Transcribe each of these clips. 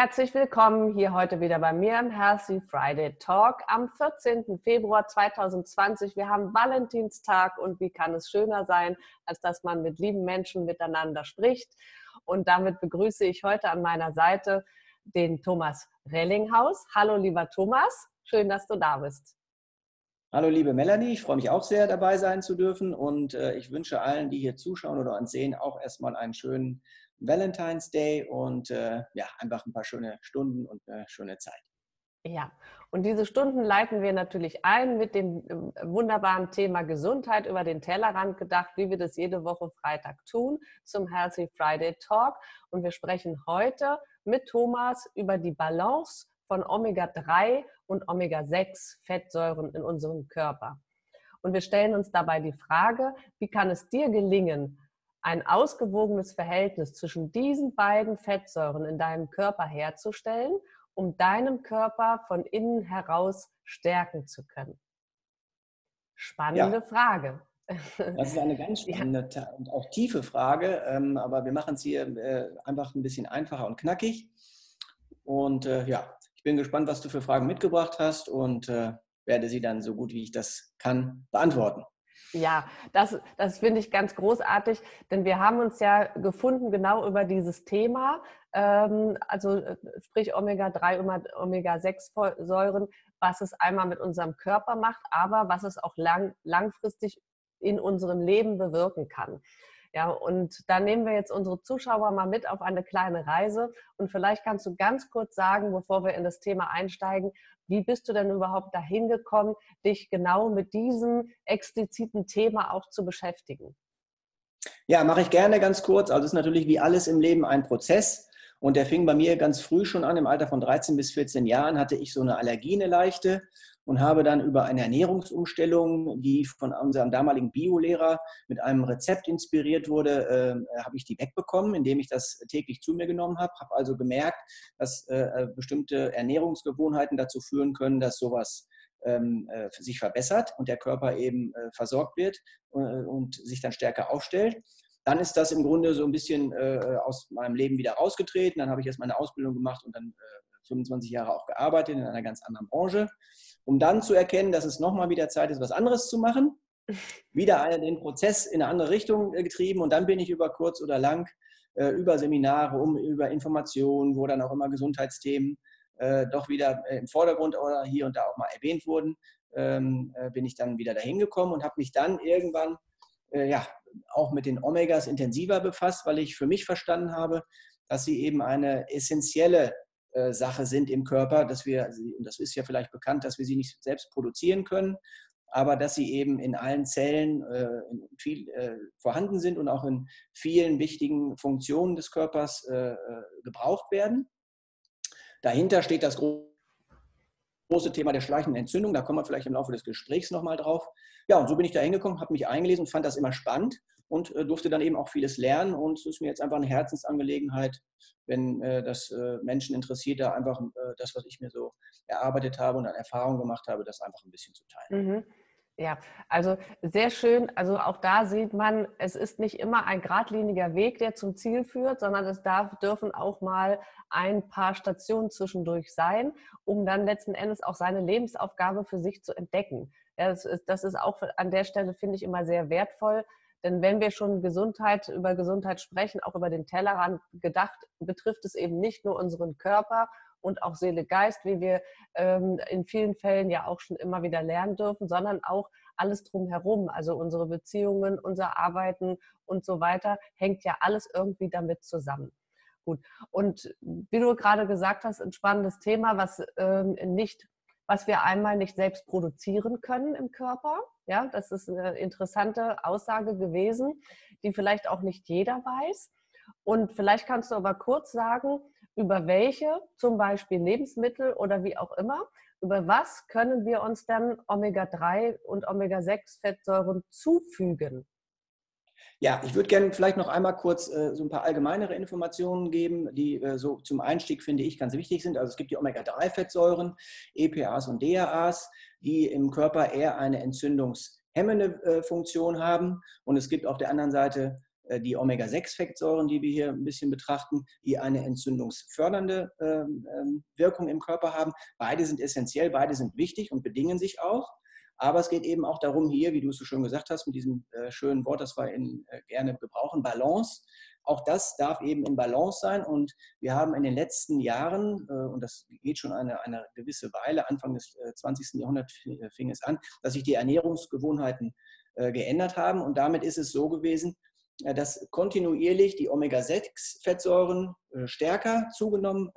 Herzlich willkommen hier heute wieder bei mir im Healthy Friday Talk am 14. Februar 2020. Wir haben Valentinstag und wie kann es schöner sein, als dass man mit lieben Menschen miteinander spricht. Und damit begrüße ich heute an meiner Seite den Thomas Rellinghaus. Hallo lieber Thomas, schön, dass du da bist. Hallo liebe Melanie, ich freue mich auch sehr dabei sein zu dürfen und äh, ich wünsche allen, die hier zuschauen oder uns sehen, auch erstmal einen schönen Valentine's Day und äh, ja, einfach ein paar schöne Stunden und eine schöne Zeit. Ja, und diese Stunden leiten wir natürlich ein mit dem äh, wunderbaren Thema Gesundheit über den Tellerrand gedacht, wie wir das jede Woche Freitag tun zum Healthy Friday Talk. Und wir sprechen heute mit Thomas über die Balance von Omega-3 und Omega-6 Fettsäuren in unserem Körper. Und wir stellen uns dabei die Frage, wie kann es dir gelingen, ein ausgewogenes Verhältnis zwischen diesen beiden Fettsäuren in deinem Körper herzustellen, um deinen Körper von innen heraus stärken zu können? Spannende ja. Frage. Das ist eine ganz spannende ja. und auch tiefe Frage, ähm, aber wir machen es hier äh, einfach ein bisschen einfacher und knackig. Und äh, ja, ich bin gespannt, was du für Fragen mitgebracht hast und äh, werde sie dann so gut wie ich das kann beantworten. Ja, das, das finde ich ganz großartig, denn wir haben uns ja gefunden genau über dieses Thema, ähm, also äh, sprich Omega-3 und Omega-6-Säuren, was es einmal mit unserem Körper macht, aber was es auch lang, langfristig in unserem Leben bewirken kann. Ja, und da nehmen wir jetzt unsere Zuschauer mal mit auf eine kleine Reise. Und vielleicht kannst du ganz kurz sagen, bevor wir in das Thema einsteigen, wie bist du denn überhaupt dahin gekommen, dich genau mit diesem expliziten Thema auch zu beschäftigen? Ja, mache ich gerne ganz kurz. Also es ist natürlich wie alles im Leben ein Prozess. Und der fing bei mir ganz früh schon an, im Alter von 13 bis 14 Jahren hatte ich so eine Allergie, eine leichte und habe dann über eine Ernährungsumstellung, die von unserem damaligen Biolehrer mit einem Rezept inspiriert wurde, äh, habe ich die wegbekommen, indem ich das täglich zu mir genommen habe. Habe also gemerkt, dass äh, bestimmte Ernährungsgewohnheiten dazu führen können, dass sowas ähm, äh, sich verbessert und der Körper eben äh, versorgt wird äh, und sich dann stärker aufstellt. Dann ist das im Grunde so ein bisschen äh, aus meinem Leben wieder rausgetreten. Dann habe ich erst meine Ausbildung gemacht und dann äh, 25 Jahre auch gearbeitet in einer ganz anderen Branche, um dann zu erkennen, dass es nochmal wieder Zeit ist, was anderes zu machen. Wieder den Prozess in eine andere Richtung äh, getrieben und dann bin ich über kurz oder lang äh, über Seminare, um, über Informationen, wo dann auch immer Gesundheitsthemen äh, doch wieder äh, im Vordergrund oder hier und da auch mal erwähnt wurden, ähm, bin ich dann wieder dahin gekommen und habe mich dann irgendwann ja, auch mit den Omegas intensiver befasst, weil ich für mich verstanden habe, dass sie eben eine essentielle äh, Sache sind im Körper, dass wir, und das ist ja vielleicht bekannt, dass wir sie nicht selbst produzieren können, aber dass sie eben in allen Zellen äh, viel, äh, vorhanden sind und auch in vielen wichtigen Funktionen des Körpers äh, äh, gebraucht werden. Dahinter steht das große Thema der schleichenden Entzündung. Da kommen wir vielleicht im Laufe des Gesprächs nochmal drauf. Ja, und so bin ich da hingekommen, habe mich eingelesen und fand das immer spannend und äh, durfte dann eben auch vieles lernen. Und es ist mir jetzt einfach eine Herzensangelegenheit, wenn äh, das äh, Menschen interessiert, da einfach äh, das, was ich mir so erarbeitet habe und an Erfahrungen gemacht habe, das einfach ein bisschen zu teilen. Mhm. Ja, also sehr schön. Also auch da sieht man, es ist nicht immer ein geradliniger Weg, der zum Ziel führt, sondern es darf, dürfen auch mal ein paar Stationen zwischendurch sein, um dann letzten Endes auch seine Lebensaufgabe für sich zu entdecken. Ja, das, ist, das ist auch an der Stelle, finde ich, immer sehr wertvoll. Denn wenn wir schon Gesundheit, über Gesundheit sprechen, auch über den Tellerrand gedacht, betrifft es eben nicht nur unseren Körper und auch Seele, Geist, wie wir ähm, in vielen Fällen ja auch schon immer wieder lernen dürfen, sondern auch alles drumherum, also unsere Beziehungen, unser Arbeiten und so weiter, hängt ja alles irgendwie damit zusammen. Gut. Und wie du gerade gesagt hast, ein spannendes Thema, was ähm, nicht, was wir einmal nicht selbst produzieren können im Körper. Ja, das ist eine interessante Aussage gewesen, die vielleicht auch nicht jeder weiß. Und vielleicht kannst du aber kurz sagen, über welche, zum Beispiel Lebensmittel oder wie auch immer, über was können wir uns dann Omega-3 und Omega-6-Fettsäuren zufügen? Ja, ich würde gerne vielleicht noch einmal kurz äh, so ein paar allgemeinere Informationen geben, die äh, so zum Einstieg, finde ich, ganz wichtig sind. Also es gibt die Omega-3-Fettsäuren, EPAs und DAAs, die im Körper eher eine entzündungshemmende äh, Funktion haben. Und es gibt auf der anderen Seite die Omega-6-Fettsäuren, die wir hier ein bisschen betrachten, die eine entzündungsfördernde ähm, ähm, Wirkung im Körper haben. Beide sind essentiell, beide sind wichtig und bedingen sich auch. Aber es geht eben auch darum, hier, wie du es so schön gesagt hast, mit diesem äh, schönen Wort, das wir äh, gerne gebrauchen, Balance. Auch das darf eben in Balance sein. Und wir haben in den letzten Jahren, äh, und das geht schon eine, eine gewisse Weile, Anfang des 20. Äh, Jahrhunderts äh, fing es an, dass sich die Ernährungsgewohnheiten äh, geändert haben. Und damit ist es so gewesen, dass kontinuierlich die Omega-6-Fettsäuren stärker zugenommen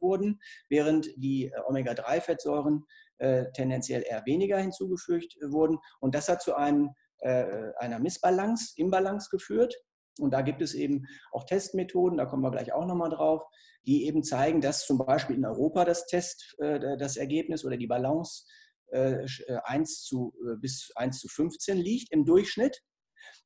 wurden, während die Omega-3-Fettsäuren äh, tendenziell eher weniger hinzugefügt wurden. Und das hat zu einem, äh, einer Missbalance, Imbalance geführt. Und da gibt es eben auch Testmethoden, da kommen wir gleich auch nochmal drauf, die eben zeigen, dass zum Beispiel in Europa das Test, äh, das Ergebnis oder die Balance 1 zu, bis 1 zu 15 liegt im Durchschnitt.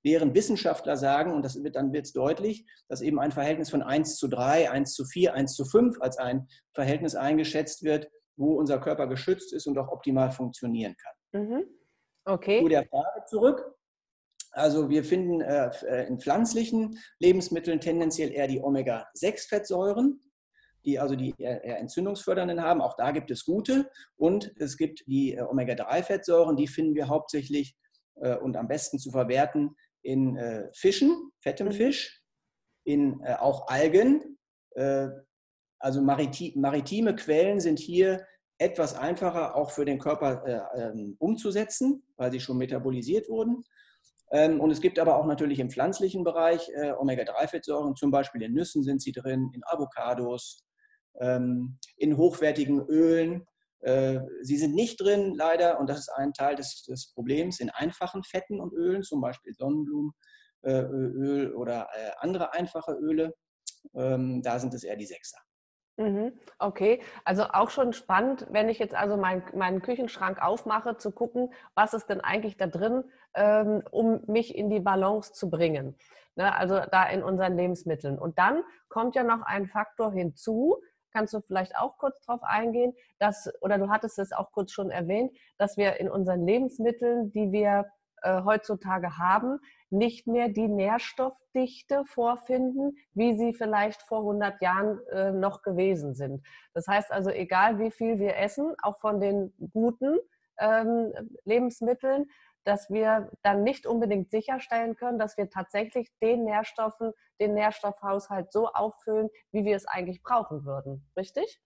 Während Wissenschaftler sagen, und das wird, dann wird es deutlich, dass eben ein Verhältnis von 1 zu 3, 1 zu 4, 1 zu 5 als ein Verhältnis eingeschätzt wird, wo unser Körper geschützt ist und auch optimal funktionieren kann. Mhm. Okay. Zu der Frage zurück. Also wir finden äh, äh in pflanzlichen Lebensmitteln tendenziell eher die Omega-6-Fettsäuren, die also die eher, entzündungsfördernden haben. Auch da gibt es gute. Und es gibt die äh, Omega-3-Fettsäuren, die finden wir hauptsächlich und am besten zu verwerten in äh, Fischen, fettem mhm. Fisch, in äh, auch Algen, also maritime Quellen sind hier etwas einfacher auch für den Körper äh, ähm, umzusetzen, weil sie schon metabolisiert wurden. Ähm, und es gibt aber auch natürlich im pflanzlichen Bereich äh, Omega-3-Fettsäuren, zum Beispiel in Nüssen sind sie drin, in Avocados, ähm, in hochwertigen Ölen. Äh, sie sind nicht drin, leider, und das ist ein Teil des, des Problems, in einfachen Fetten und Ölen, zum Beispiel Sonnenblumenöl oder andere einfache Öle. Da sind es eher die Sechser. Mhm, okay, also auch schon spannend, wenn ich jetzt also mein, meinen Küchenschrank aufmache, zu gucken, was ist denn eigentlich da drin, ähm, um mich in die Balance zu bringen. Ne, also da in unseren Lebensmitteln. Und dann kommt ja noch ein Faktor hinzu, kannst du vielleicht auch kurz darauf eingehen, dass, oder du hattest es auch kurz schon erwähnt, dass wir in unseren Lebensmitteln, die wir äh, heutzutage haben, nicht mehr die Nährstoffdichte vorfinden, wie sie vielleicht vor 100 Jahren äh, noch gewesen sind. Das heißt also, egal wie viel wir essen, auch von den guten ähm, Lebensmitteln, dass wir dann nicht unbedingt sicherstellen können, dass wir tatsächlich den Nährstoffen, den Nährstoffhaushalt so auffüllen, wie wir es eigentlich brauchen würden. Richtig?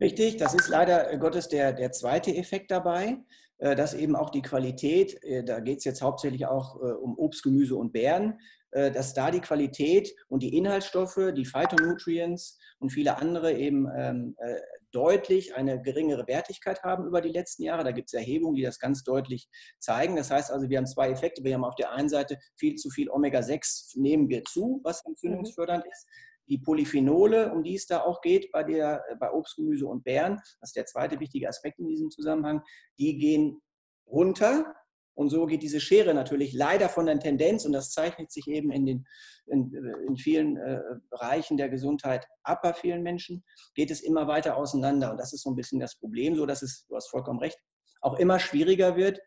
Richtig, das ist leider Gottes der, der zweite Effekt dabei. Äh, dass eben auch die Qualität, äh, da geht es jetzt hauptsächlich auch äh, um Obst, Gemüse und Beeren, dass da die Qualität und die Inhaltsstoffe, die Phytonutrients und viele andere eben ähm, deutlich eine geringere Wertigkeit haben über die letzten Jahre. Da gibt es Erhebungen, die das ganz deutlich zeigen. Das heißt also, wir haben zwei Effekte. Wir haben auf der einen Seite viel zu viel Omega-6 nehmen wir zu, was entzündungsfördernd mhm. ist die Polyphenole, um die es da auch geht bei, der, bei Obst, Gemüse und Beeren, das ist der zweite wichtige Aspekt in diesem Zusammenhang, die gehen runter. Und so geht diese Schere natürlich leider von der Tendenz, und das zeichnet sich eben in, den, in, äh, in vielen äh, Bereichen der Gesundheit ab bei vielen Menschen, geht es immer weiter auseinander. Und das ist so ein bisschen das Problem, so dass es, du hast vollkommen recht, auch immer schwieriger wird,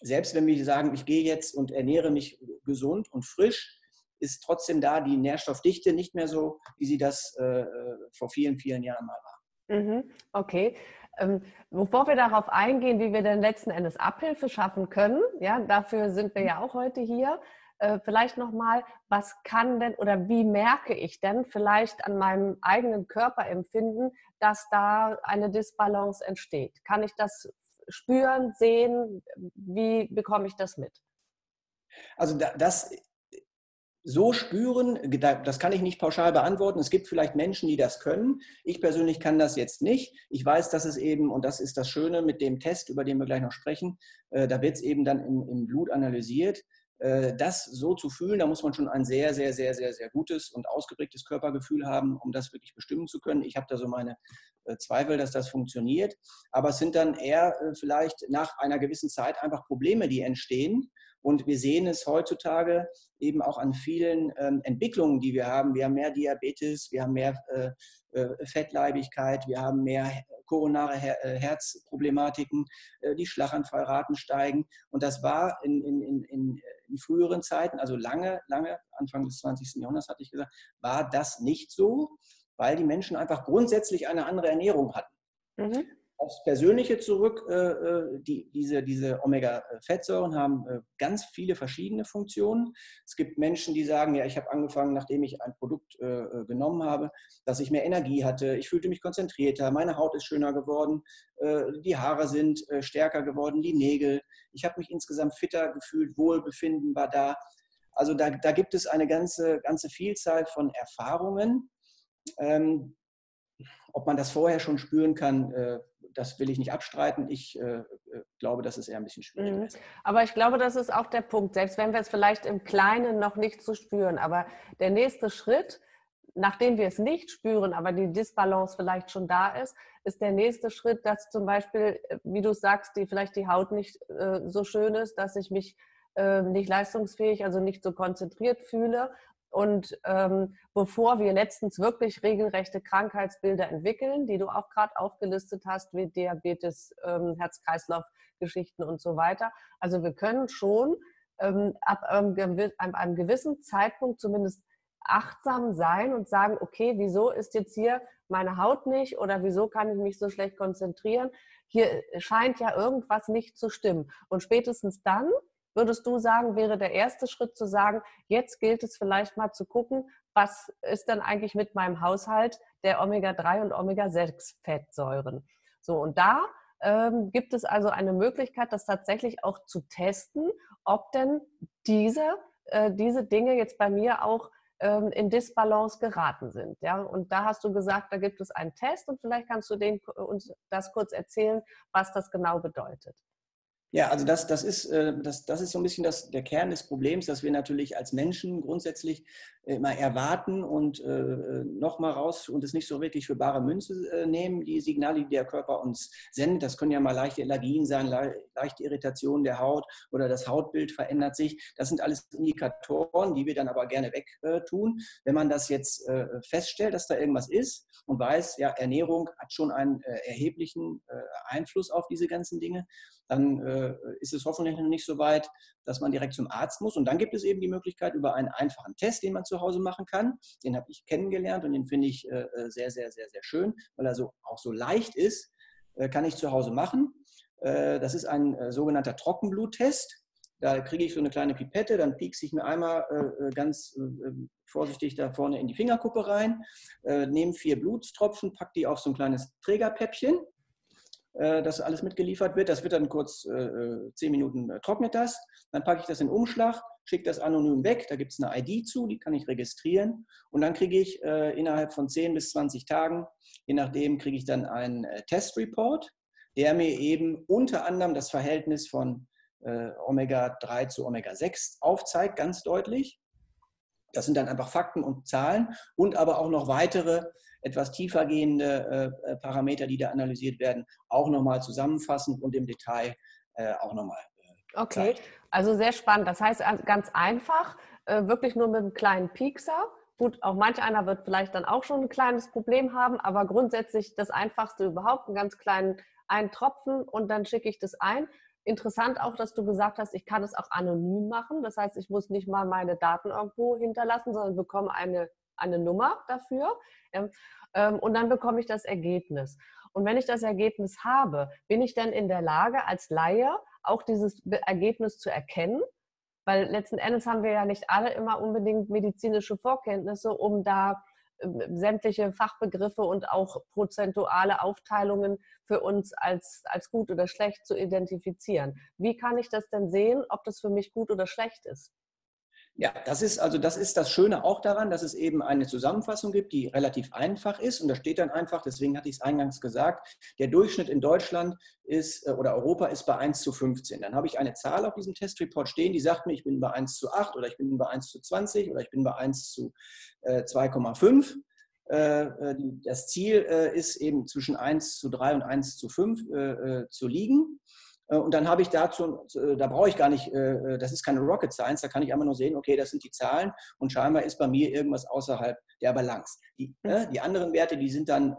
selbst wenn wir sagen, ich gehe jetzt und ernähre mich gesund und frisch, ist trotzdem da die Nährstoffdichte nicht mehr so, wie sie das äh, vor vielen, vielen Jahren mal war. Mhm, okay. Ähm, bevor wir darauf eingehen, wie wir denn letzten Endes Abhilfe schaffen können, ja, dafür sind wir ja auch heute hier. Äh, vielleicht nochmal, was kann denn oder wie merke ich denn vielleicht an meinem eigenen Körperempfinden, dass da eine Disbalance entsteht? Kann ich das spüren, sehen? Wie bekomme ich das mit? Also das so spüren, das kann ich nicht pauschal beantworten. Es gibt vielleicht Menschen, die das können. Ich persönlich kann das jetzt nicht. Ich weiß, dass es eben, und das ist das Schöne mit dem Test, über den wir gleich noch sprechen, äh, da wird es eben dann im, im, Blut analysiert. Äh, das so zu fühlen, da muss man schon ein sehr, sehr, sehr, sehr, sehr gutes und ausgeprägtes Körpergefühl haben, um das wirklich bestimmen zu können. Ich habe da so meine äh, Zweifel, dass das funktioniert. Aber es sind dann eher äh, vielleicht nach einer gewissen Zeit einfach Probleme, die entstehen. Und wir sehen es heutzutage eben auch an vielen ähm, Entwicklungen, die wir haben. Wir haben mehr Diabetes, wir haben mehr Fettleibigkeit, wir haben mehr koronare Her äh, Herzproblematiken, äh, die Schlaganfallraten steigen. Und das war in, in, in, in früheren Zeiten, also lange, lange, Anfang des 20. Jahrhunderts hatte ich gesagt, war das nicht so, weil die Menschen einfach grundsätzlich eine andere Ernährung hatten. Mhm aufs Persönliche zurück, äh, äh, die, diese, diese Omega-Fettsäuren haben äh, ganz viele verschiedene Funktionen. Es gibt Menschen, die sagen, ja, ich habe angefangen, nachdem ich ein Produkt genommen habe, dass ich mehr Energie hatte, ich fühlte mich konzentrierter, meine Haut ist schöner geworden, die Haare sind stärker geworden, die Nägel. Ich habe mich insgesamt fitter gefühlt, Wohlbefinden war da. Also da, da gibt es eine ganze, ganze Vielzahl von Erfahrungen. Ähm, ob man das vorher schon spüren kann, das will ich nicht abstreiten. Ich äh, äh, glaube, das ist eher ein bisschen schwierig. Mhm. Aber ich glaube, das ist auch der Punkt, selbst wenn wir es vielleicht im Kleinen noch nicht so spüren. Aber der nächste Schritt, nachdem wir es nicht spüren, aber die Disbalance vielleicht schon da ist, ist der nächste Schritt, dass zum Beispiel, äh, wie du sagst, die vielleicht die Haut nicht äh, so schön ist, dass ich mich äh, nicht leistungsfähig, also nicht so konzentriert fühle und ähm, bevor wir letztens wirklich regelrechte Krankheitsbilder entwickeln, die du auch gerade aufgelistet hast, wie Diabetes, ähm, Herz-Kreislauf-Geschichten und so weiter. Also wir können schon ähm, ab ähm, einem gewissen Zeitpunkt zumindest achtsam sein und sagen, okay, wieso ist jetzt hier meine Haut nicht oder wieso kann ich mich so schlecht konzentrieren? Hier scheint ja irgendwas nicht zu stimmen. Und spätestens dann würdest du sagen, wäre der erste Schritt zu sagen, jetzt gilt es vielleicht mal zu gucken, was ist denn eigentlich mit meinem Haushalt der Omega-3 und Omega-6-Fettsäuren? So, und da ähm, gibt es also eine Möglichkeit, das tatsächlich auch zu testen, ob denn diese, äh, diese Dinge jetzt bei mir auch ähm, in Disbalance geraten sind. Ja? Und da hast du gesagt, da gibt es einen Test und vielleicht kannst du den, uns das kurz erzählen, was das genau bedeutet. Ja, also das, das, ist, äh, das, das ist so ein bisschen das, der Kern des Problems, dass wir natürlich als Menschen grundsätzlich immer erwarten und äh, nochmal raus und es nicht so wirklich für bare Münze äh, nehmen, die Signale, die der Körper uns sendet. Das können ja mal leichte Allergien sein, le leichte Irritationen der Haut oder das Hautbild verändert sich. Das sind alles Indikatoren, die wir dann aber gerne wegtun. Wenn man das jetzt äh, feststellt, dass da irgendwas ist und weiß, ja, Ernährung hat schon einen äh, erheblichen äh, Einfluss auf diese ganzen Dinge, dann äh, ist es hoffentlich noch nicht so weit, dass man direkt zum Arzt muss. Und dann gibt es eben die Möglichkeit über einen einfachen Test, den man zu Hause machen kann. Den habe ich kennengelernt und den finde ich äh, äh, sehr, sehr, sehr, sehr schön, weil er so, auch so leicht ist, äh, kann ich zu Hause machen. Äh, das ist ein äh, sogenannter Trockenbluttest. Da kriege ich so eine kleine Pipette, dann piekse ich mir einmal ganz vorsichtig da vorne in die Fingerkuppe rein, nehme vier Blutstropfen, packe die auf so ein kleines Trägerpäppchen äh, das alles mitgeliefert wird. Das wird dann kurz äh, äh zehn Minuten äh, trocknet das. Dann packe ich das in Umschlag, schicke das anonym weg. Da gibt es eine ID zu, die kann ich registrieren. Und dann kriege ich äh, innerhalb von 10 bis 20 Tagen, je nachdem, kriege ich dann einen äh, Testreport, der mir eben unter anderem das Verhältnis von Omega-3 zu Omega-6 aufzeigt, ganz deutlich. Das sind dann einfach Fakten und Zahlen und aber auch noch weitere etwas tiefer gehende äh, Parameter, die da analysiert werden, auch nochmal zusammenfassen und im Detail äh, auch nochmal. Äh, okay, also sehr spannend. Das heißt ganz einfach, äh, wirklich nur mit einem kleinen Piekser. Gut, auch manch einer wird vielleicht dann auch schon ein kleines Problem haben, aber grundsätzlich das Einfachste überhaupt, einen ganz kleinen einen Tropfen und dann schicke ich das ein. Interessant auch, dass du gesagt hast, ich kann es auch anonym machen. Das heißt, ich muss nicht mal meine Daten irgendwo hinterlassen, sondern bekomme eine eine Nummer dafür ähm, und dann bekomme ich das Ergebnis. Und wenn ich das Ergebnis habe, bin ich dann in der Lage, als Laie auch dieses Ergebnis zu erkennen? Weil letzten Endes haben wir ja nicht alle immer unbedingt medizinische Vorkenntnisse, um da ähm, sämtliche Fachbegriffe und auch prozentuale Aufteilungen für uns als, als gut oder schlecht zu identifizieren. Wie kann ich das denn sehen, ob das für mich gut oder schlecht ist? Ja, das ist also das ist das Schöne auch daran, dass es eben eine Zusammenfassung gibt, die relativ einfach ist. Und da steht dann einfach, deswegen hatte ich es eingangs gesagt, der Durchschnitt in Deutschland ist äh, oder Europa ist bei 1 zu 15. Dann habe ich eine Zahl auf diesem Testreport stehen, die sagt mir, ich bin bei 1 zu 8 oder ich bin bei 1 zu 20 oder ich bin bei 1 zu 2,5. Äh, das Ziel ist eben zwischen 1 zu 3 und 1 zu 5 zu liegen. Äh, und dann habe ich dazu, äh, da brauche ich gar nicht, äh, das ist keine Rocket Science, da kann ich einfach nur sehen, okay, das sind die Zahlen und scheinbar ist bei mir irgendwas außerhalb der Balance. Die, mhm. die anderen Werte, die sind dann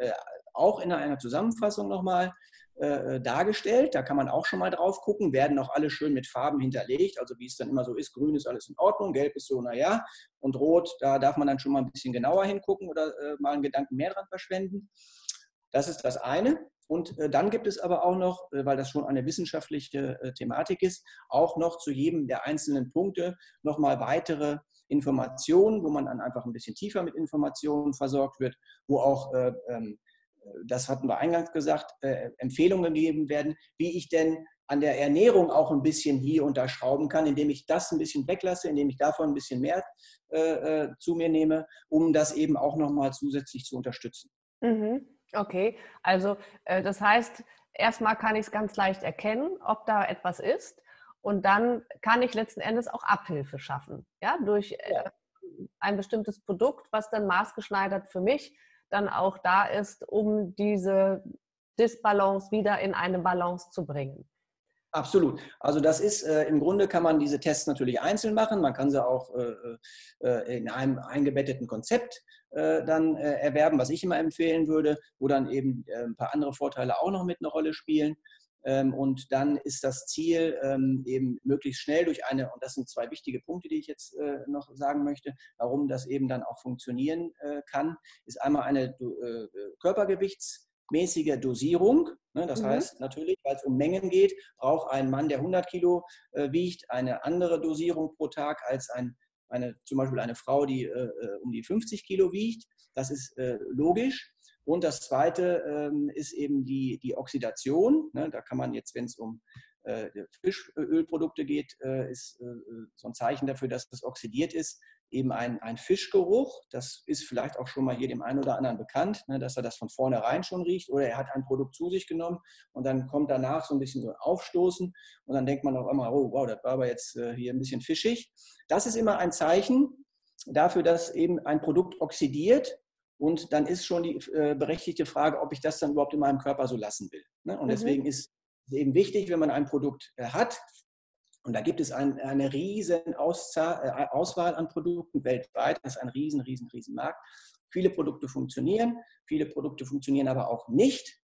auch in einer Zusammenfassung nochmal dargestellt. Da kann man auch schon mal drauf gucken, werden auch alle schön mit Farben hinterlegt, also wie es dann immer so ist, grün ist alles in Ordnung, gelb ist so, naja, und rot, da darf man dann schon mal ein bisschen genauer hingucken oder mal einen Gedanken mehr dran verschwenden. Das ist das eine. Und äh, dann gibt es aber auch noch, äh, weil das schon eine wissenschaftliche äh, Thematik ist, auch noch zu jedem der einzelnen Punkte nochmal weitere Informationen, wo man dann einfach ein bisschen tiefer mit Informationen versorgt wird, wo auch, ähm, das hatten wir eingangs gesagt, Empfehlungen gegeben werden, wie ich denn an der Ernährung auch ein bisschen hier und da schrauben kann, indem ich das ein bisschen weglasse, indem ich davon ein bisschen mehr äh, zu mir nehme, um das eben auch nochmal zusätzlich zu unterstützen. Mhm. Okay, also äh, das heißt, erstmal kann ich es ganz leicht erkennen, ob da etwas ist. Und dann kann ich letzten Endes auch Abhilfe schaffen, ja, durch äh, ein bestimmtes Produkt, was dann maßgeschneidert für mich dann auch da ist, um diese Disbalance wieder in eine Balance zu bringen. Absolut. Also das ist, äh, im Grunde kann man diese Tests natürlich einzeln machen. Man kann sie auch äh, äh, in einem eingebetteten Konzept äh, dann äh, erwerben, was ich immer empfehlen würde, wo dann eben äh, ein paar andere Vorteile auch noch mit einer Rolle spielen. Ähm, und dann ist das Ziel ähm, eben möglichst schnell durch eine, und das sind zwei wichtige Punkte, die ich jetzt noch sagen möchte, warum das eben dann auch funktionieren kann, ist einmal eine Körpergewichts- mäßige Dosierung. Ne, das mhm. heißt natürlich, weil es um Mengen geht, braucht ein Mann, der 100 Kilo äh, wiegt, eine andere Dosierung pro Tag als ein, eine, zum Beispiel eine Frau, die äh, äh um die 50 Kilo wiegt. Das ist äh, logisch. Und das Zweite ähm, ist eben die, die Oxidation. Ne, da kann man jetzt, wenn es um äh, Fischölprodukte geht, ist so ein Zeichen dafür, dass das oxidiert ist eben ein, ein Fischgeruch. Das ist vielleicht auch schon mal hier dem einen oder anderen bekannt, ne, dass er das von vornherein schon riecht. Oder er hat ein Produkt zu sich genommen und dann kommt danach so ein bisschen so ein Aufstoßen und dann denkt man auf einmal, oh wow, das war aber jetzt äh, hier ein bisschen fischig. Das ist immer ein Zeichen dafür, dass eben ein Produkt oxidiert. Und dann ist schon die äh, berechtigte Frage, ob ich das dann überhaupt in meinem Körper so lassen will. Ne? Und mhm. deswegen ist es eben wichtig, wenn man ein Produkt äh, hat, und da gibt es ein, eine riesen äh, Auswahl an Produkten weltweit. Das ist ein riesen, riesen, riesen Markt. Viele Produkte funktionieren, viele Produkte funktionieren aber auch nicht.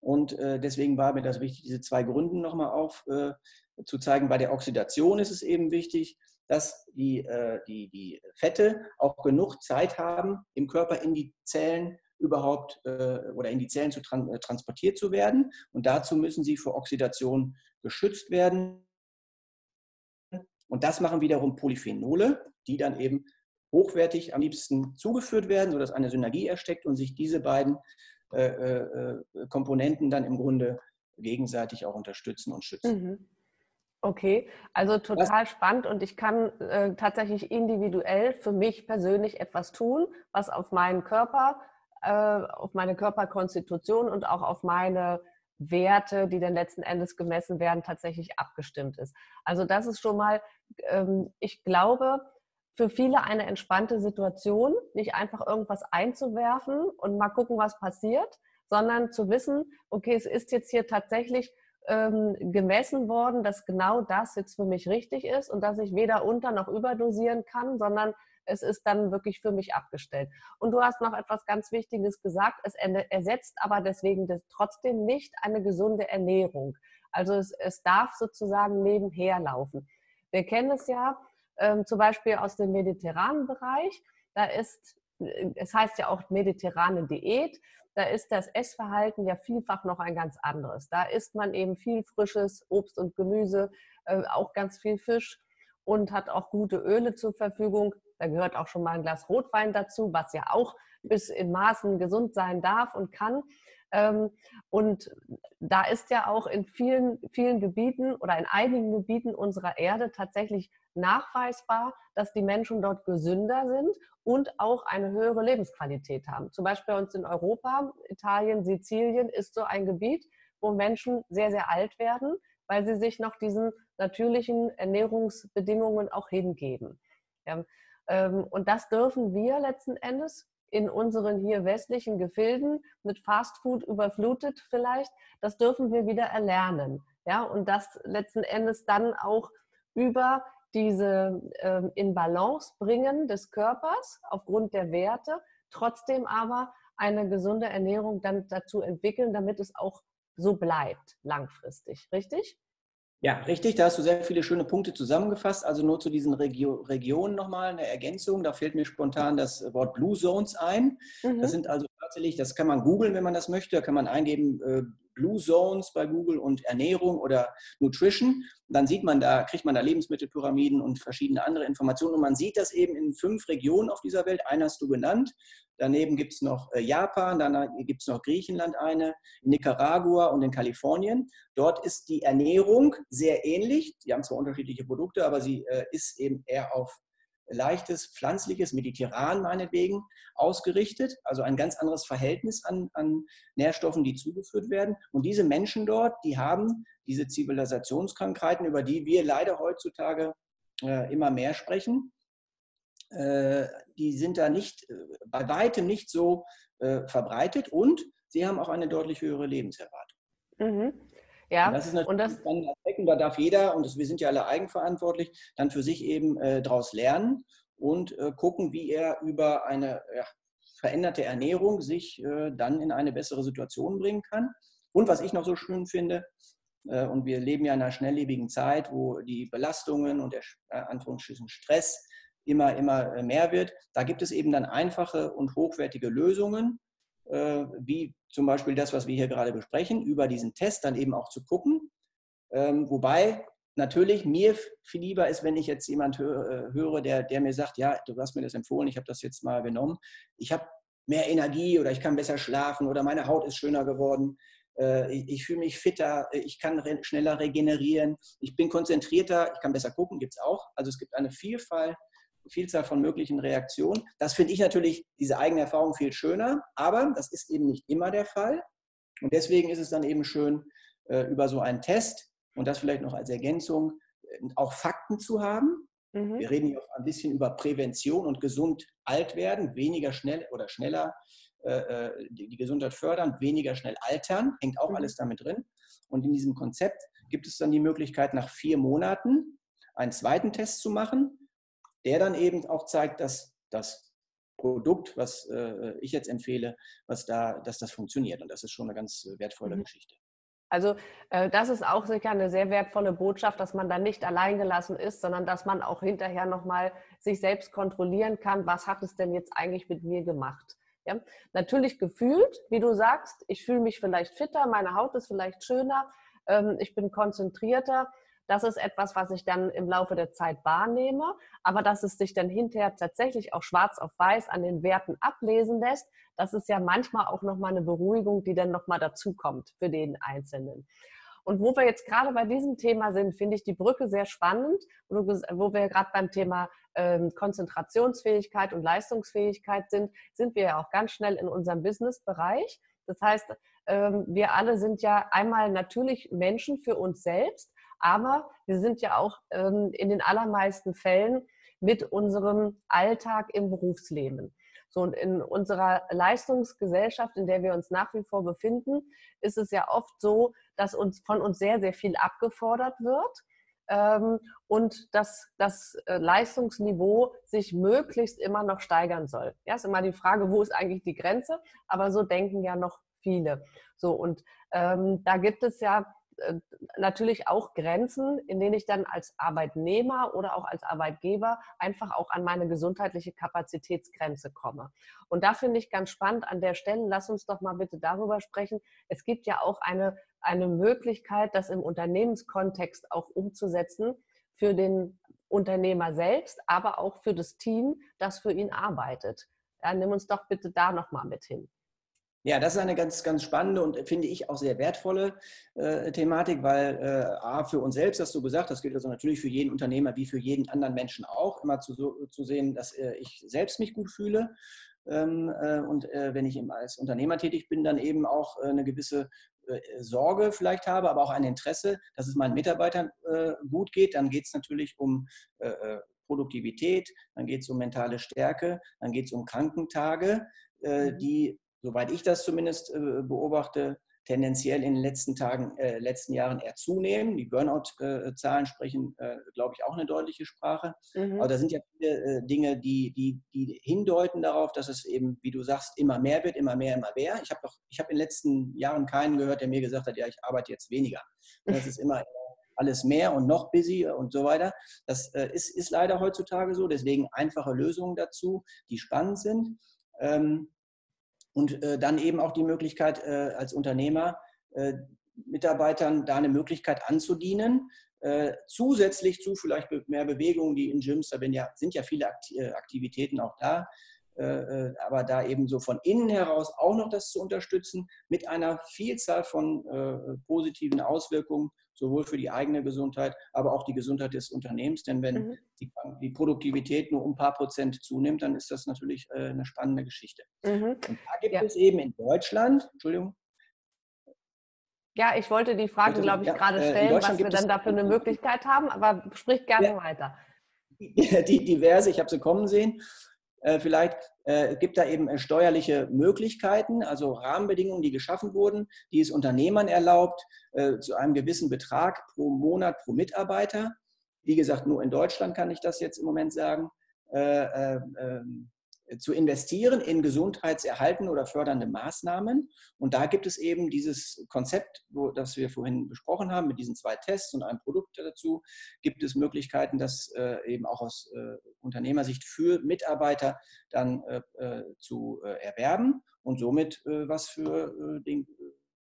Und äh, deswegen war mir das wichtig, diese zwei Gründe nochmal aufzuzeigen. Äh, Bei der Oxidation ist es eben wichtig, dass die, die, die Fette auch genug Zeit haben, im Körper in die Zellen überhaupt oder in die Zellen zu transportiert zu werden. Und dazu müssen sie vor Oxidation geschützt werden. Und das machen wiederum Polyphenole, die dann eben hochwertig am liebsten zugeführt werden, sodass eine Synergie ersteckt und sich diese beiden äh, äh, Komponenten dann im Grunde gegenseitig auch unterstützen und schützen. Mhm. Okay, also total was? spannend und ich kann äh, tatsächlich individuell für mich persönlich etwas tun, was auf meinen Körper, äh, auf meine Körperkonstitution und auch auf meine Werte, die dann letzten Endes gemessen werden, tatsächlich abgestimmt ist. Also das ist schon mal, ähm, ich glaube, für viele eine entspannte Situation, nicht einfach irgendwas einzuwerfen und mal gucken, was passiert, sondern zu wissen, okay, es ist jetzt hier tatsächlich ähm, gemessen worden, dass genau das jetzt für mich richtig ist und dass ich weder unter noch überdosieren kann, sondern es ist dann wirklich für mich abgestellt. Und du hast noch etwas ganz Wichtiges gesagt, es ersetzt aber deswegen trotzdem nicht eine gesunde Ernährung. Also es, es darf sozusagen nebenher laufen. Wir kennen es ja ähm, zum Beispiel aus dem mediterranen Bereich. Da ist, es heißt ja auch mediterrane Diät. Da ist das Essverhalten ja vielfach noch ein ganz anderes. Da isst man eben viel frisches Obst und Gemüse, äh, auch ganz viel Fisch und hat auch gute Öle zur Verfügung. Da gehört auch schon mal ein Glas Rotwein dazu, was ja auch bis in Maßen gesund sein darf und kann. Ähm, und da ist ja auch in vielen, vielen Gebieten oder in einigen Gebieten unserer Erde tatsächlich nachweisbar, dass die Menschen dort gesünder sind und auch eine höhere Lebensqualität haben. Zum Beispiel bei uns in Europa, Italien, Sizilien ist so ein Gebiet, wo Menschen sehr, sehr alt werden, weil sie sich noch diesen natürlichen Ernährungsbedingungen auch hingeben. Ähm, und das dürfen wir letzten Endes in unseren hier westlichen Gefilden mit Fastfood überflutet vielleicht, das dürfen wir wieder erlernen. Ja, und das letzten Endes dann auch über diese ähm, in Balance bringen des Körpers aufgrund der Werte, trotzdem aber eine gesunde Ernährung dann dazu entwickeln, damit es auch so bleibt langfristig. Richtig? Ja, richtig. Da hast du sehr viele schöne Punkte zusammengefasst. Also nur zu diesen Regio Regionen nochmal eine Ergänzung. Da fällt mir spontan das Wort Blue Zones ein. Mhm. Das sind also tatsächlich, das kann man googeln, wenn man das möchte. Da kann man eingeben äh, Blue Zones bei Google und Ernährung oder Nutrition. Dann sieht man da, kriegt man da Lebensmittelpyramiden und verschiedene andere Informationen. Und man sieht das eben in fünf Regionen auf dieser Welt. Eine hast du genannt. Daneben gibt es noch äh, Japan, dann gibt es noch Griechenland eine, Nicaragua und in Kalifornien. Dort ist die Ernährung sehr ähnlich. Die haben zwar unterschiedliche Produkte, aber sie äh, ist eben eher auf leichtes, pflanzliches, mediterran meinetwegen ausgerichtet. Also ein ganz anderes Verhältnis an, an Nährstoffen, die zugeführt werden. Und diese Menschen dort, die haben diese Zivilisationskrankheiten, über die wir leider heutzutage äh, immer mehr sprechen, äh, die sind da nicht, äh, bei weitem nicht so äh, verbreitet und sie haben auch eine deutlich höhere Lebenserwartung. Mhm. Ja, und das ist natürlich und das, ein Aspekt, und da darf jeder, und das, wir sind ja alle eigenverantwortlich, dann für sich eben äh, daraus lernen und äh, gucken, wie er über eine ja, veränderte Ernährung sich äh, dann in eine bessere Situation bringen kann. Und was ich noch so schön finde, und wir leben ja in einer schnelllebigen Zeit, wo die Belastungen und der Anführungsstrichen Stress immer, immer äh, mehr wird. Da gibt es eben dann einfache und hochwertige Lösungen, äh, wie zum Beispiel das, was wir hier gerade besprechen, über diesen Test dann eben auch zu gucken. Ähm, wobei natürlich mir viel lieber ist, wenn ich jetzt jemand äh, höre, der, der mir sagt, ja, du hast mir das empfohlen, ich habe das jetzt mal genommen, ich habe mehr Energie oder ich kann besser schlafen oder meine Haut ist schöner geworden, ich, ich fühle mich fitter, ich kann schneller regenerieren, ich bin konzentrierter, ich kann besser gucken, gibt es auch. Also es gibt eine Vielfalt Vielzahl von möglichen Reaktionen. Das finde ich natürlich, diese eigene Erfahrung viel schöner, aber das ist eben nicht immer der Fall. Und deswegen ist es dann eben schön, äh, über so einen Test und das vielleicht noch als Ergänzung, äh, auch Fakten zu haben. Mhm. Wir reden hier auch ein bisschen über Prävention und gesund alt werden, weniger schnell oder schneller äh, die Gesundheit fördern, weniger schnell altern, hängt auch mhm. alles damit drin. Und in diesem Konzept gibt es dann die Möglichkeit, nach vier Monaten einen zweiten Test zu machen, der dann eben auch zeigt, dass das Produkt, was äh, ich jetzt empfehle, was da, dass das funktioniert. Und das ist schon eine ganz wertvolle mhm. Geschichte. Also äh, das ist auch sicher eine sehr wertvolle Botschaft, dass man da nicht alleingelassen ist, sondern dass man auch hinterher nochmal sich selbst kontrollieren kann, was hat es denn jetzt eigentlich mit mir gemacht. Ja? Natürlich gefühlt, wie du sagst, ich fühle mich vielleicht fitter, meine Haut ist vielleicht schöner, ähm, ich bin konzentrierter, das ist etwas, was ich dann im Laufe der Zeit wahrnehme, aber dass es sich dann hinterher tatsächlich auch schwarz auf weiß an den Werten ablesen lässt, das ist ja manchmal auch nochmal eine Beruhigung, die dann nochmal dazukommt für den Einzelnen. Und wo wir jetzt gerade bei diesem Thema sind, finde ich die Brücke sehr spannend, wo wir gerade beim Thema ähm, Konzentrationsfähigkeit und Leistungsfähigkeit sind, sind wir ja auch ganz schnell in unserem Business-Bereich. Das heißt, ähm, wir alle sind ja einmal natürlich Menschen für uns selbst, aber wir sind ja auch ähm, in den allermeisten Fällen mit unserem Alltag im Berufsleben. So, und in unserer Leistungsgesellschaft, in der wir uns nach wie vor befinden, ist es ja oft so, dass uns von uns sehr, sehr viel abgefordert wird ähm, und dass das äh, Leistungsniveau sich möglichst immer noch steigern soll. Ja, ist immer die Frage, wo ist eigentlich die Grenze? Aber so denken ja noch viele. So, und ähm, da gibt es ja natürlich auch Grenzen, in denen ich dann als Arbeitnehmer oder auch als Arbeitgeber einfach auch an meine gesundheitliche Kapazitätsgrenze komme. Und da finde ich ganz spannend an der Stelle, lass uns doch mal bitte darüber sprechen. Es gibt ja auch eine, eine Möglichkeit, das im Unternehmenskontext auch umzusetzen für den Unternehmer selbst, aber auch für das Team, das für ihn arbeitet. Ja, nimm uns doch bitte da nochmal mit hin. Ja, das ist eine ganz, ganz spannende und finde ich auch sehr wertvolle äh, Thematik, weil äh, A, für uns selbst, hast du gesagt, das gilt also natürlich für jeden Unternehmer wie für jeden anderen Menschen auch, immer zu, so, zu sehen, dass äh, ich selbst mich gut fühle. Ähm, äh, und äh, wenn ich als Unternehmer tätig bin, dann eben auch äh, eine gewisse Sorge vielleicht habe, aber auch ein Interesse, dass es meinen Mitarbeitern gut geht. Dann geht es natürlich um Produktivität, dann geht es um mentale Stärke, dann geht es um Krankentage, mhm. die soweit ich das zumindest äh, beobachte, tendenziell in den letzten Tagen, äh, letzten Jahren eher zunehmen. Die Burnout-Zahlen sprechen, äh, glaube ich, auch eine deutliche Sprache. Mhm. Aber da sind ja viele äh, Dinge, die, die, die hindeuten darauf, dass es eben, wie du sagst, immer mehr wird, immer mehr, immer mehr. Ich habe doch, ich habe in den letzten Jahren keinen gehört, der mir gesagt hat, ja, ich arbeite jetzt weniger. Das ist immer alles mehr und noch busy und so weiter. Das äh, ist, ist leider heutzutage so. Deswegen einfache Lösungen dazu, die spannend sind. Ähm, und äh, dann eben auch die Möglichkeit äh, als Unternehmer, äh, Mitarbeitern da eine Möglichkeit anzudienen, äh, zusätzlich zu vielleicht mehr Bewegungen, die in Gyms, da ja, sind ja viele äh, Aktivitäten auch da, äh, aber da eben so von innen heraus auch noch das zu unterstützen mit einer Vielzahl von positiven Auswirkungen sowohl für die eigene Gesundheit, aber auch die Gesundheit des Unternehmens. Denn wenn mhm. die, die, Produktivität nur um ein paar Prozent zunimmt, dann ist das natürlich äh, eine spannende Geschichte. Mhm. Und da gibt ja. es eben in Deutschland, Entschuldigung. Ja, ich wollte die Frage, glaube ich, ja, gerade äh, stellen, was wir dann dafür eine Möglichkeit haben, aber sprich gerne ja, weiter. Die diverse, ich habe sie kommen sehen. Äh, vielleicht äh, gibt da eben äh, steuerliche Möglichkeiten, also Rahmenbedingungen, die geschaffen wurden, die es Unternehmern erlaubt, zu einem gewissen Betrag pro Monat pro Mitarbeiter. Wie gesagt, nur in Deutschland kann ich das jetzt im Moment sagen. Ähm, zu investieren in gesundheitserhaltende oder fördernde Maßnahmen. Und da gibt es eben dieses Konzept, wo, das wir vorhin besprochen haben, mit diesen zwei Tests und einem Produkt dazu, gibt es Möglichkeiten, das äh, eben auch aus äh, Unternehmersicht für Mitarbeiter dann äh, äh zu äh, erwerben und somit äh, was für den,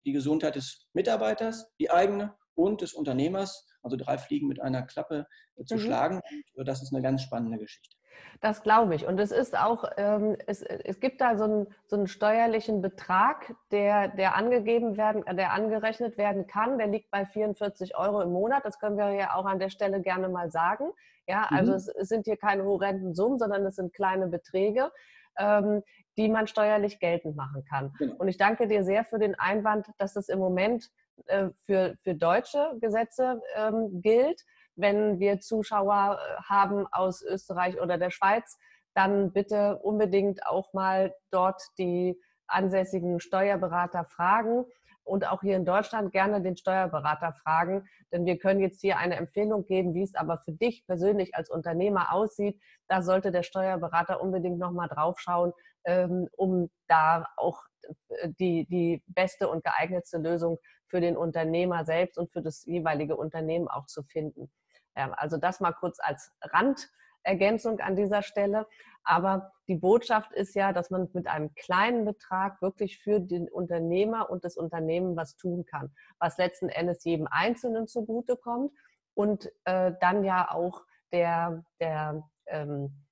die Gesundheit des Mitarbeiters, die eigene und des Unternehmers, also drei Fliegen mit einer Klappe zu mhm. schlagen. Und das ist eine ganz spannende Geschichte. Das glaube ich. Und es ist auch, ähm, es, es gibt da so einen, so einen steuerlichen Betrag, der, der angegeben werden, der angerechnet werden kann. Der liegt bei 44 Euro im Monat. Das können wir ja auch an der Stelle gerne mal sagen. Ja, also mhm. es, es, sind hier keine horrenden Summen, sondern es sind kleine Beträge, ähm, die man steuerlich geltend machen kann. Genau. Und ich danke dir sehr für den Einwand, dass das im Moment äh, für, für deutsche Gesetze ähm, gilt wenn wir Zuschauer äh, haben aus Österreich oder der Schweiz, dann bitte unbedingt auch mal dort die ansässigen Steuerberater fragen und auch hier in Deutschland gerne den Steuerberater fragen, denn wir können jetzt hier eine Empfehlung geben, wie es aber für dich persönlich als Unternehmer aussieht. Da sollte der Steuerberater unbedingt nochmal drauf schauen, ähm, um da auch äh, die, die beste und geeignetste Lösung für den Unternehmer selbst und für das jeweilige Unternehmen auch zu finden. Also das mal kurz als Randergänzung an dieser Stelle. Aber die Botschaft ist ja, dass man mit einem kleinen Betrag wirklich für den Unternehmer und das Unternehmen was tun kann, was letzten Endes jedem Einzelnen zugutekommt und äh, dann ja auch der, der, ähm,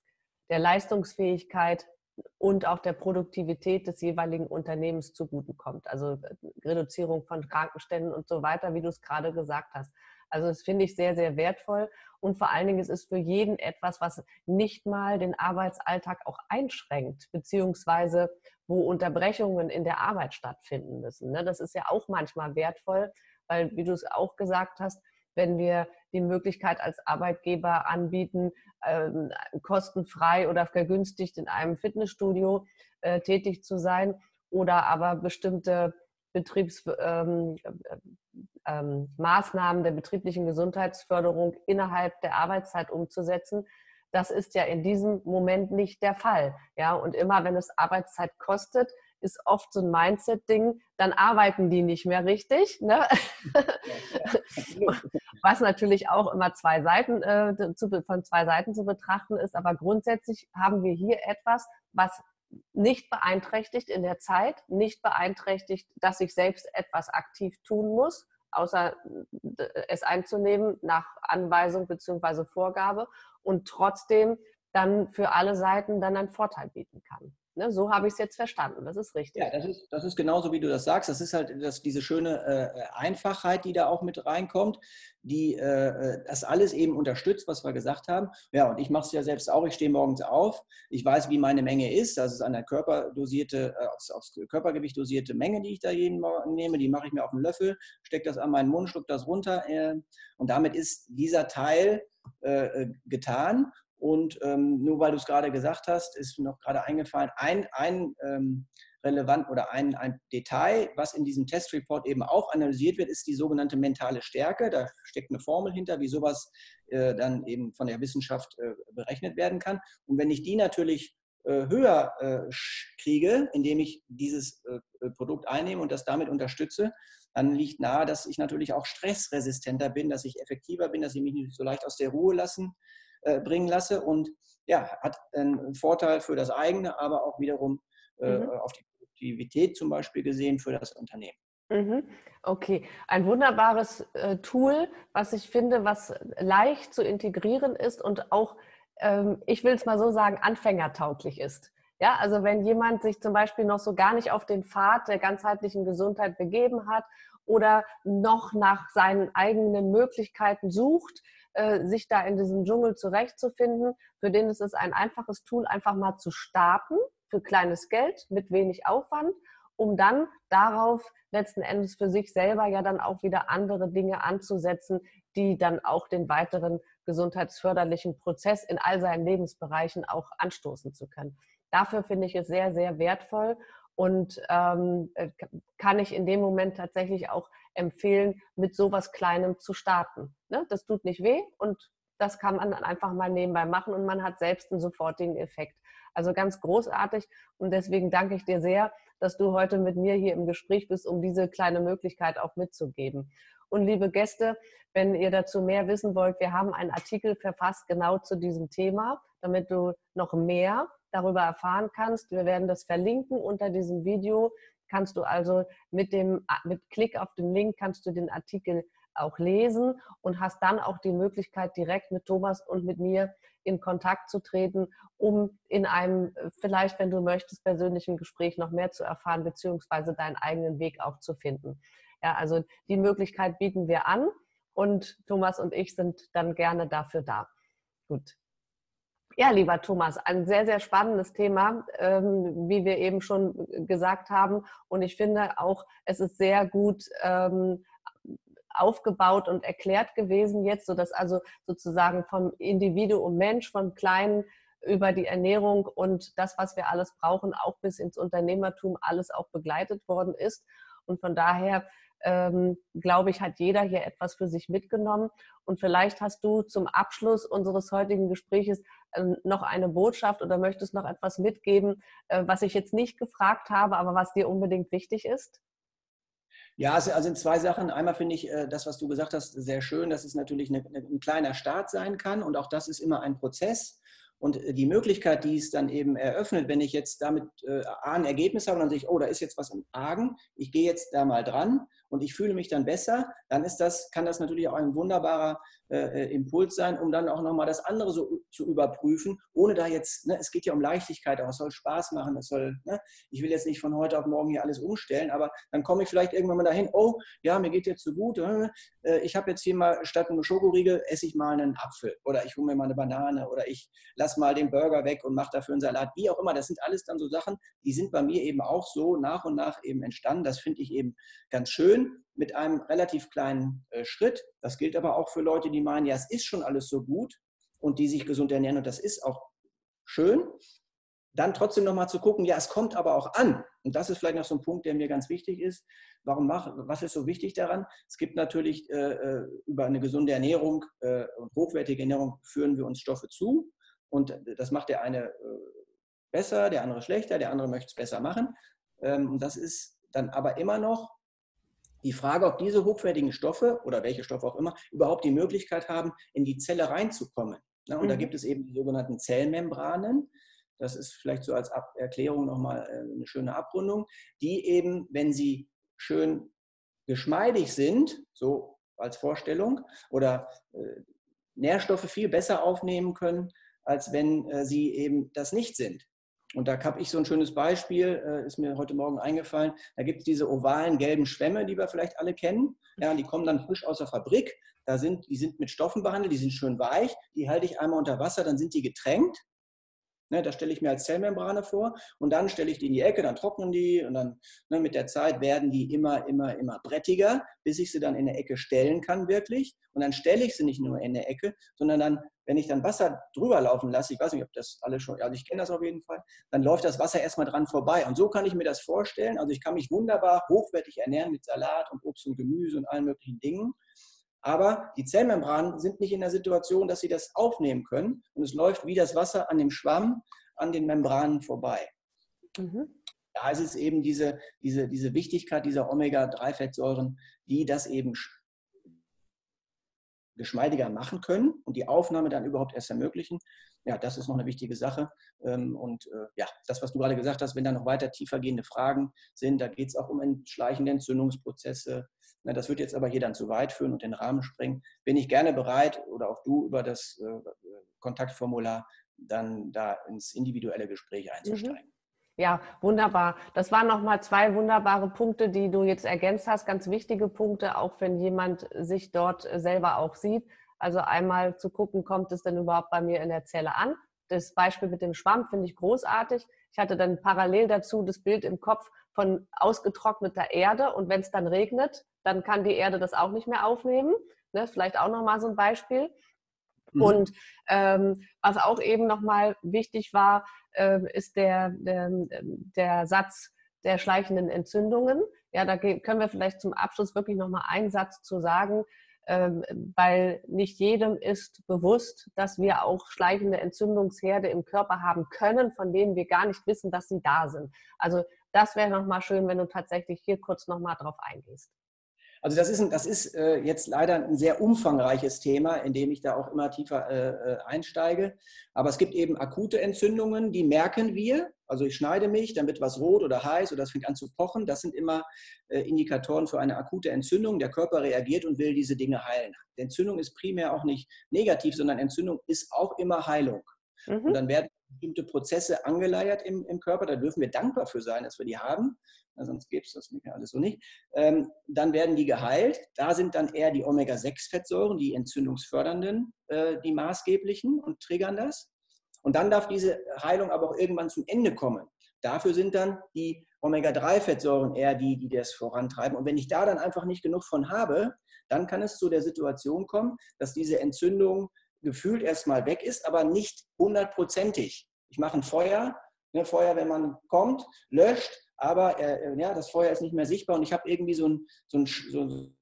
der Leistungsfähigkeit und auch der Produktivität des jeweiligen Unternehmens zugutekommt. Also äh, Reduzierung von Krankenständen und so weiter, wie du es gerade gesagt hast. Also das finde ich sehr, sehr wertvoll. Und vor allen Dingen es ist für jeden etwas, was nicht mal den Arbeitsalltag auch einschränkt, beziehungsweise wo Unterbrechungen in der Arbeit stattfinden müssen. Ne? Das ist ja auch manchmal wertvoll, weil, wie du es auch gesagt hast, wenn wir die Möglichkeit als Arbeitgeber anbieten, ähm, kostenfrei oder vergünstigt in einem Fitnessstudio äh, tätig zu sein oder aber bestimmte Betriebsmaßnahmen ähm, ähm, der betrieblichen Gesundheitsförderung innerhalb der Arbeitszeit umzusetzen. Das ist ja in diesem Moment nicht der Fall. Ja, und immer wenn es Arbeitszeit kostet, ist oft so ein Mindset-Ding, dann arbeiten die nicht mehr richtig. Ne? Was natürlich auch immer zwei Seiten, äh, zu, von zwei Seiten zu betrachten ist. Aber grundsätzlich haben wir hier etwas, was nicht beeinträchtigt in der Zeit, nicht beeinträchtigt, dass ich selbst etwas aktiv tun muss, außer es einzunehmen nach Anweisung bzw. Vorgabe und trotzdem dann für alle Seiten dann einen Vorteil bieten kann. Ne, so habe ich es jetzt verstanden. Das ist richtig. Ja, das ist, das ist genauso, wie du das sagst. Das ist halt das, diese schöne äh, Einfachheit, die da auch mit reinkommt, die äh, das alles eben unterstützt, was wir gesagt haben. Ja, und ich mache es ja selbst auch. Ich stehe morgens auf. Ich weiß, wie meine Menge ist. Das ist eine körperdosierte, äh, aufs, aufs, Körpergewicht dosierte Menge, die ich da jeden Morgen nehme. Die mache ich mir auf den Löffel, stecke das an meinen Mund, schluck das runter. Äh, und damit ist dieser Teil äh, äh, getan. Und ähm, nur weil du es gerade gesagt hast, ist mir noch gerade eingefallen, ein, ein ähm, relevant oder ein, ein Detail, was in diesem Testreport eben auch analysiert wird, ist die sogenannte mentale Stärke. Da steckt eine Formel hinter, wie sowas äh, dann eben von der Wissenschaft äh, berechnet werden kann. Und wenn ich die natürlich äh, höher äh, kriege, indem ich dieses äh, Produkt einnehme und das damit unterstütze, dann liegt nahe, dass ich natürlich auch stressresistenter bin, dass ich effektiver bin, dass ich mich nicht so leicht aus der Ruhe lassen äh, bringen lasse und ja, hat einen Vorteil für das eigene, aber auch wiederum äh, mhm. auf die Produktivität zum Beispiel gesehen für das Unternehmen. Mhm. Okay, ein wunderbares äh, Tool, was ich finde, was leicht zu integrieren ist und auch, ähm, ich will es mal so sagen, anfängertauglich ist. Ja, also wenn jemand sich zum Beispiel noch so gar nicht auf den Pfad der ganzheitlichen Gesundheit begeben hat oder noch nach seinen eigenen Möglichkeiten sucht, äh, sich da in diesem Dschungel zurechtzufinden. Für den ist es ein einfaches Tool, einfach mal zu starten für kleines Geld mit wenig Aufwand, um dann darauf letzten Endes für sich selber ja dann auch wieder andere Dinge anzusetzen, die dann auch den weiteren gesundheitsförderlichen Prozess in all seinen Lebensbereichen auch anstoßen zu können. Dafür finde ich es sehr, sehr wertvoll und ähm, äh, kann ich in dem Moment tatsächlich auch empfehlen, mit sowas Kleinem zu starten. Ne? Das tut nicht weh und das kann man dann einfach mal nebenbei machen und man hat selbst einen sofortigen Effekt. Also ganz großartig und deswegen danke ich dir sehr, dass du heute mit mir hier im Gespräch bist, um diese kleine Möglichkeit auch mitzugeben. Und liebe Gäste, wenn ihr dazu mehr wissen wollt, wir haben einen Artikel verfasst genau zu diesem Thema, damit du noch mehr darüber erfahren kannst. Wir werden das verlinken unter diesem Video. Kannst du also mit dem mit Klick auf den Link kannst du den Artikel auch lesen und hast dann auch die Möglichkeit, direkt mit Thomas und mit mir in Kontakt zu treten, um in einem, vielleicht, wenn du möchtest, persönlichen Gespräch noch mehr zu erfahren, beziehungsweise deinen eigenen Weg auch zu finden. Ja, also die Möglichkeit bieten wir an und Thomas und ich sind dann gerne dafür da. Gut. Ja, lieber Thomas, ein sehr, sehr spannendes Thema, ähm, wie wir eben schon gesagt haben. Und ich finde auch, es ist sehr gut ähm, aufgebaut und erklärt gewesen jetzt, sodass also sozusagen vom Individuum Mensch, von kleinen über die Ernährung und das, was wir alles brauchen, auch bis ins Unternehmertum alles auch begleitet worden ist. Und von daher ähm, glaube ich, hat jeder hier etwas für sich mitgenommen. Und vielleicht hast du zum Abschluss unseres heutigen Gespräches noch eine Botschaft oder möchtest noch etwas mitgeben, äh, was ich jetzt nicht gefragt habe, aber was dir unbedingt wichtig ist? Ja, es sind zwei Sachen. Einmal finde ich äh, das, was du gesagt hast, sehr schön, dass es natürlich ein kleiner Start sein kann und auch das ist immer ein Prozess. Und äh, die Möglichkeit, die es dann eben eröffnet, wenn ich jetzt damit äh, ein Ergebnis habe und dann sehe ich, oh, da ist jetzt was im Argen, ich gehe jetzt da mal dran und ich fühle mich dann besser, dann ist das, kann das natürlich auch ein wunderbarer äh, äh, Impuls sein, um dann auch nochmal das andere so zu überprüfen, ohne da jetzt, ne, es geht ja um Leichtigkeit, auch es soll Spaß machen, es soll, ne, ich will jetzt nicht von heute auf morgen hier alles umstellen, aber dann komme ich vielleicht irgendwann mal dahin, oh, ja, mir geht jetzt so gut, äh, äh ich habe jetzt hier mal statt einem Schokoriegel, esse ich mal einen Apfel oder ich hole mir mal eine Banane oder ich lasse mal den Burger weg und mache dafür einen Salat, wie auch immer, das sind alles dann so Sachen, die sind bei mir eben auch so nach und nach eben entstanden, das finde ich eben ganz schön mit einem relativ kleinen äh, Schritt. Das gilt aber auch für Leute, die meinen, ja, es ist schon alles so gut und die sich gesund ernähren und das ist auch schön. Dann trotzdem nochmal zu gucken, ja, es kommt aber auch an. Und das ist vielleicht noch so ein Punkt, der mir ganz wichtig ist. Warum mach, was ist so wichtig daran? Es gibt natürlich äh, äh über eine gesunde Ernährung äh, und hochwertige Ernährung führen wir uns Stoffe zu. Und das macht der eine äh, besser, der andere schlechter, der andere möchte es besser machen. Ähm, das ist dann aber immer noch die Frage, ob diese hochwertigen Stoffe oder welche Stoffe auch immer überhaupt die Möglichkeit haben, in die Zelle reinzukommen. und mhm. da gibt es eben die sogenannten Zellmembranen. Das ist vielleicht so als Ab Erklärung nochmal äh, eine schöne Abrundung, die eben, wenn sie schön geschmeidig sind, so als Vorstellung, oder äh, Nährstoffe viel besser aufnehmen können, als wenn äh, sie eben das nicht sind. Und da habe ich so ein schönes Beispiel, äh, ist mir heute Morgen eingefallen. Da gibt es diese ovalen gelben Schwämme, die wir vielleicht alle kennen. Ja, die kommen dann frisch aus der Fabrik. Da sind, die sind mit Stoffen behandelt, die sind schön weich. Die halte ich einmal unter Wasser, dann sind die getränkt. Ne, das stelle ich mir als Zellmembrane vor und dann stelle ich die in die Ecke, dann trocknen die und dann ne, mit der Zeit werden die immer, immer, immer brettiger, bis ich sie dann in der Ecke stellen kann wirklich. Und dann stelle ich sie nicht nur in der Ecke, sondern dann, wenn ich dann Wasser drüber laufen lasse, ich weiß nicht, ob das alle schon, also ich kenne das auf jeden Fall, dann läuft das Wasser erstmal dran vorbei. Und so kann ich mir das vorstellen. Also ich kann mich wunderbar hochwertig ernähren mit Salat und Obst und Gemüse und allen möglichen Dingen. Aber die Zellmembranen sind nicht in der Situation, dass sie das aufnehmen können. Und es läuft wie das Wasser an dem Schwamm, an den Membranen vorbei. Mhm. Da ist es eben diese, diese, diese Wichtigkeit dieser Omega-3-Fettsäuren, die das eben geschmeidiger machen können und die Aufnahme dann überhaupt erst ermöglichen. Ja, das ist noch eine wichtige Sache. Ähm, und äh, ja, das, was du gerade gesagt hast, wenn da noch weiter tiefergehende Fragen sind, da geht es auch um schleichende Entzündungsprozesse, das wird jetzt aber hier dann zu weit führen und den Rahmen sprengen. Bin ich gerne bereit oder auch du über das äh, Kontaktformular dann da ins individuelle Gespräch einzusteigen. Mhm. Ja, wunderbar. Das waren nochmal zwei wunderbare Punkte, die du jetzt ergänzt hast. Ganz wichtige Punkte, auch wenn jemand sich dort selber auch sieht. Also einmal zu gucken, kommt es denn überhaupt bei mir in der Zelle an? Das Beispiel mit dem Schwamm finde ich großartig. Ich hatte dann parallel dazu das Bild im Kopf von ausgetrockneter Erde und wenn es dann regnet, dann kann die Erde das auch nicht mehr aufnehmen. Ne? Vielleicht auch nochmal so ein Beispiel. Mhm. Und ähm, was auch eben nochmal wichtig war, äh, ist der, der, der Satz der schleichenden Entzündungen. Ja, da können wir vielleicht zum Abschluss wirklich nochmal einen Satz zu sagen, ähm, weil nicht jedem ist bewusst, dass wir auch schleichende Entzündungsherde im Körper haben können, von denen wir gar nicht wissen, dass sie da sind. Also das wäre nochmal schön, wenn du tatsächlich hier kurz nochmal drauf eingehst. Also das ist, ein, das ist äh, jetzt leider ein sehr umfangreiches Thema, in dem ich da auch immer tiefer äh, äh, einsteige. Aber es gibt eben akute Entzündungen, die merken wir. Also ich schneide mich, dann wird was rot oder heiß oder es fängt an zu pochen. Das sind immer äh, Indikatoren für eine akute Entzündung. Der Körper reagiert und will diese Dinge heilen. Die Entzündung ist primär auch nicht negativ, sondern Entzündung ist auch immer Heilung. Mhm. Und dann werden bestimmte Prozesse angeleiert im, im Körper. Da dürfen wir dankbar für sein, dass wir die haben sonst gäbe es das ja alles so nicht. Ähm, dann werden die geheilt. Da sind dann eher die Omega-6-Fettsäuren, die entzündungsfördernden, äh, die maßgeblichen und triggern das. Und dann darf diese Heilung aber auch irgendwann zum Ende kommen. Dafür sind dann die Omega-3-Fettsäuren eher die, die das vorantreiben. Und wenn ich da dann einfach nicht genug von habe, dann kann es zu der Situation kommen, dass diese Entzündung gefühlt erstmal weg ist, aber nicht hundertprozentig. Ich mache ein Feuer, ne, Feuer, wenn man kommt, löscht, aber äh, ja, das Feuer ist nicht mehr sichtbar und ich habe irgendwie so ein, so ein, so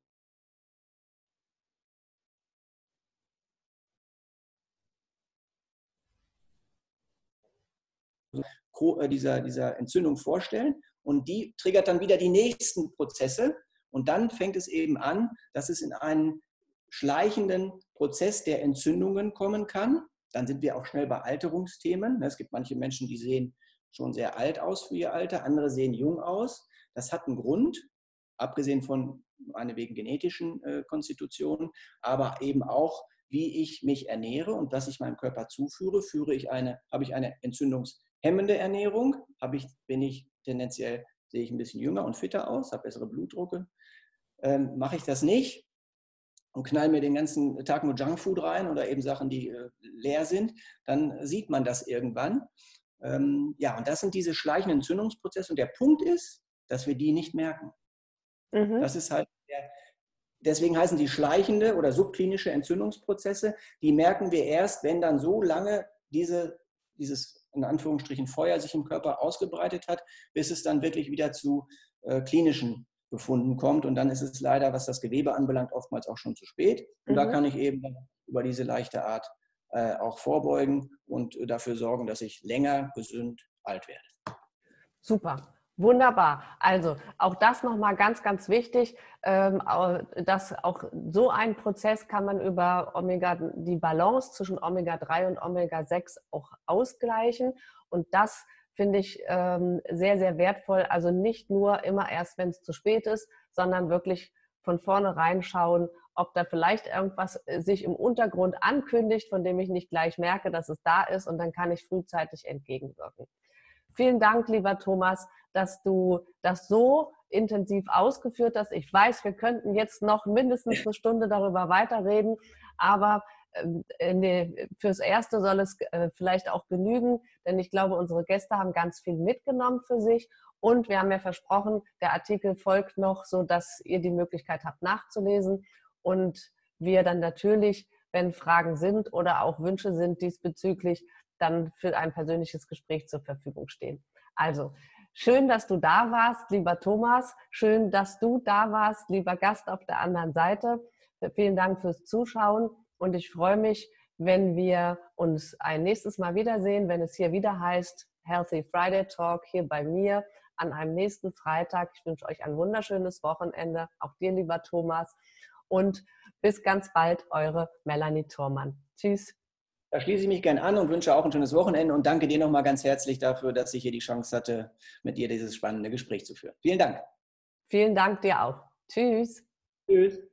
äh, dieser, dieser Entzündung vorstellen und die triggert dann wieder die nächsten Prozesse und dann fängt es eben an, dass es in einen schleichenden Prozess der Entzündungen kommen kann. Dann sind wir auch schnell bei Alterungsthemen. Es gibt manche Menschen, die sehen schon sehr alt aus für ihr Alter, andere sehen jung aus. Das hat einen Grund, abgesehen von einer wegen genetischen äh, Konstitutionen, aber eben auch, wie ich mich ernähre und was ich meinem Körper zuführe. Führe ich eine, habe ich eine entzündungshemmende Ernährung, habe ich, bin ich tendenziell, sehe ich ein bisschen jünger und fitter aus, habe bessere Blutdrucke. Ähm, mache ich das nicht, und knall mir den ganzen Tag nur Junkfood rein oder eben Sachen, die äh, leer sind, dann sieht man das irgendwann. Ähm, ja, und das sind diese schleichenden Entzündungsprozesse. Und der Punkt ist, dass wir die nicht merken. Mhm. Das ist halt der, deswegen heißen die schleichende oder subklinische Entzündungsprozesse. Die merken wir erst, wenn dann so lange diese, dieses in Anführungsstrichen Feuer sich im Körper ausgebreitet hat, bis es dann wirklich wieder zu äh, klinischen Befunden kommt. Und dann ist es leider, was das Gewebe anbelangt, oftmals auch schon zu spät. Und mhm. da kann ich eben über diese leichte Art äh, auch vorbeugen und dafür sorgen, dass ich länger gesund alt werde. Super. Wunderbar. Also auch das nochmal ganz, ganz wichtig, ähm, dass auch so ein Prozess kann man über Omega, die Balance zwischen Omega-3 und Omega-6 auch ausgleichen. Und das finde ich ähm, sehr, sehr wertvoll. Also nicht nur immer erst, wenn es zu spät ist, sondern wirklich von vornherein schauen, ob da vielleicht irgendwas äh, sich im Untergrund ankündigt, von dem ich nicht gleich merke, dass es da ist und dann kann ich frühzeitig entgegenwirken. Vielen Dank, lieber Thomas, dass du das so intensiv ausgeführt hast. Ich weiß, wir könnten jetzt noch mindestens eine Stunde darüber weiterreden, aber die, fürs Erste soll es äh, vielleicht auch genügen, denn ich glaube, unsere Gäste haben ganz viel mitgenommen für sich und wir haben ja versprochen, der Artikel folgt noch, so dass ihr die Möglichkeit habt nachzulesen und wir dann natürlich, wenn Fragen sind oder auch Wünsche sind diesbezüglich, dann für ein persönliches Gespräch zur Verfügung stehen. Also, schön, dass du da warst, lieber Thomas. Schön, dass du da warst, lieber Gast auf der anderen Seite. Vielen Dank fürs Zuschauen und ich freue mich, wenn wir uns ein nächstes Mal wiedersehen, wenn es hier wieder heißt Healthy Friday Talk hier bei mir an einem nächsten Freitag. Ich wünsche euch ein wunderschönes Wochenende, auch dir, lieber Thomas. Und bis ganz bald, eure Melanie Thormann. Tschüss. Da schließe ich mich gern an und wünsche auch ein schönes Wochenende und danke dir nochmal ganz herzlich dafür, dass ich hier die Chance hatte, mit dir dieses spannende Gespräch zu führen. Vielen Dank. Vielen Dank dir auch. Tschüss. Tschüss.